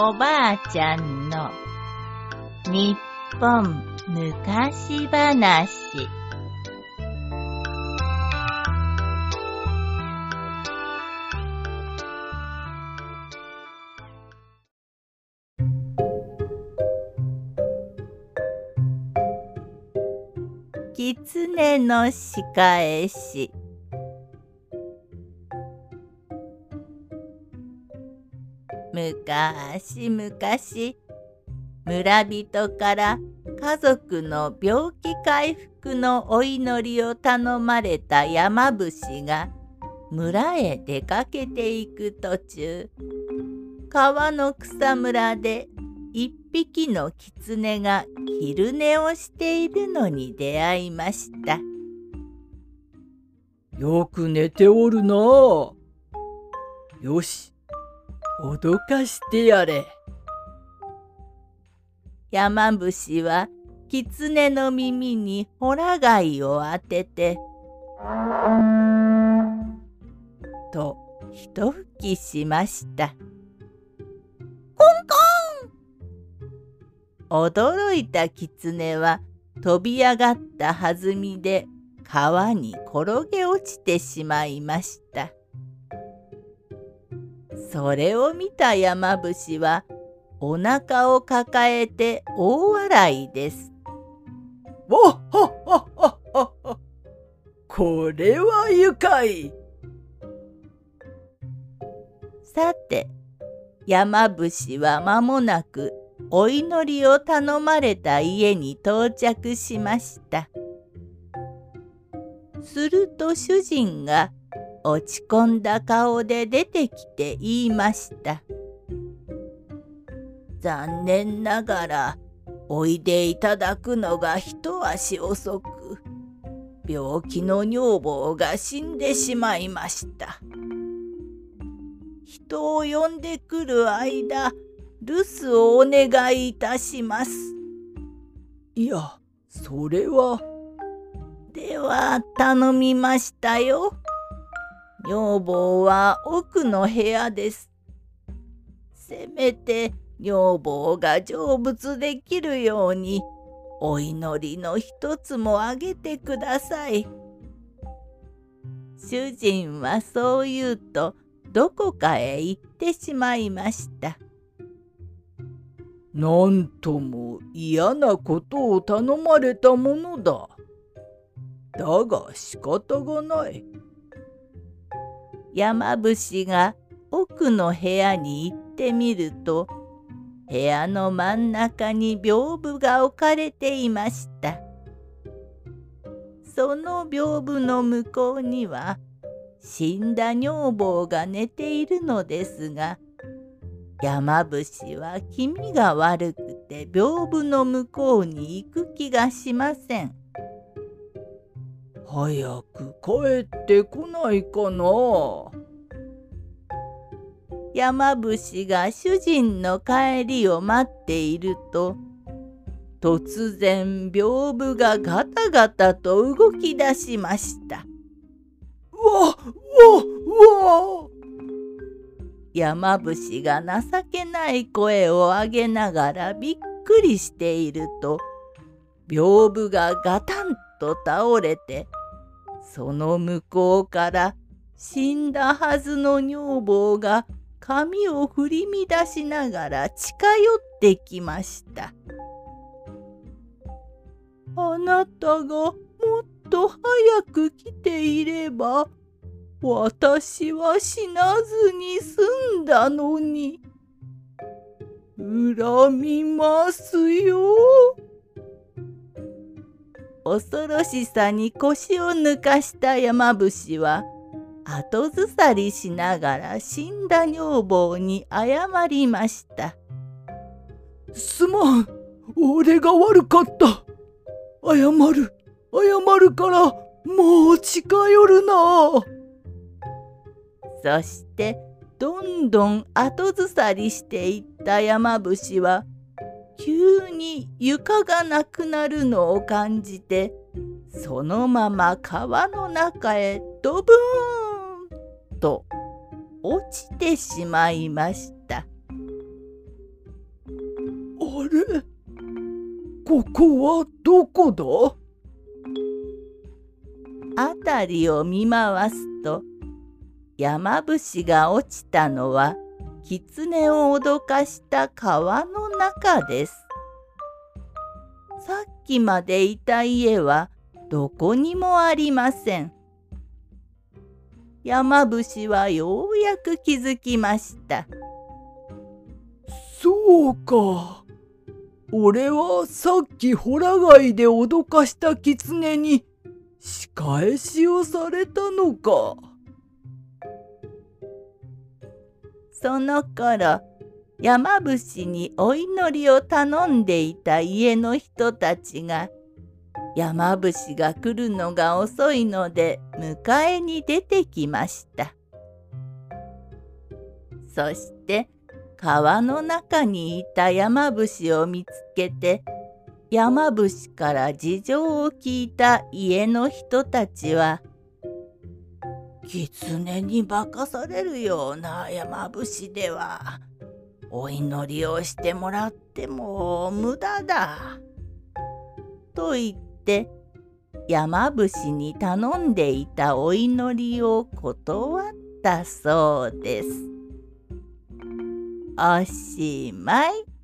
おばあちゃんの日本昔話。狐の仕返し。むかしむかし村人から家族の病気回復のお祈りを頼まれた山伏が村へ出かけていく途中川の草むらで一匹の狐が昼寝をしているのに出会いました。よく寝ておるな。よし、脅かしてやれ。山伏は狐の耳にホラ貝を当ててと一吹きしました。コンコン驚いた狐は飛び上がった弾みで川に転げ落ちてしまいました。それを見た山伏はお腹を抱えて大笑いです。わっはっはっはっはこれは愉快さて山伏は間もなくお祈りを頼まれた家に到着しました。すると主人が落ち込んだ顔で出てきて言いました。残念ながらおいでいただくのが一足遅く病気の女房が死んでしまいました。人を呼んでくる間留守をお願いいたします。いやそれは。では頼みましたよ。女房は奥の部屋です。せめて女房が成仏できるようにお祈りの一つもあげてください。主人はそう言うとどこかへ行ってしまいました。なんとも嫌なことを頼まれたものだ。だが仕方がない。山伏が奥の部屋に行ってみると部屋の真ん中に屏風が置かれていました。その屏風の向こうには死んだ女房が寝ているのですが山伏は気味が悪くて屏風の向こうに行く気がしません。早く帰ってこないかな。山伏が主人の帰りを待っていると突然屏風がガタガタと動き出しました。わわわ山伏が情けない声を上げながらびっくりしていると屏風がガタンと倒れてその向こうから死んだはずの女房が髪を振り乱しながら近寄ってきました。あなたがもっと早く来ていれば私は死なずに済んだのに。恨みますよ。恐ろしさに腰を抜かした山伏は後ずさりしながら死んだ女房に謝りました。すまん、俺が悪かった。謝る、謝るからもう近寄るな。そしてどんどん後ずさりしていった山伏は急に床がなくなるのを感じてそのまま川の中へドブーンと落ちてしまいました。れ？ここはどこだ？辺りを見回すと山伏が落ちたのは狐を脅かした川の中です。さっきまでいた家はどこにもありません。山伏はようやく気づきました。そうか。俺はさっきホラ貝で脅かした狐に仕返しをされたのか。その頃山伏にお祈りを頼んでいた家の人たちが山伏が来るのが遅いので迎えに出てきました。そして川の中にいた山伏を見つけて山伏から事情を聞いた家の人たちは狐に化かされるような山伏ではお祈りをしてもらっても無駄だ。と言って山伏に頼んでいたお祈りを断ったそうです。おしまい。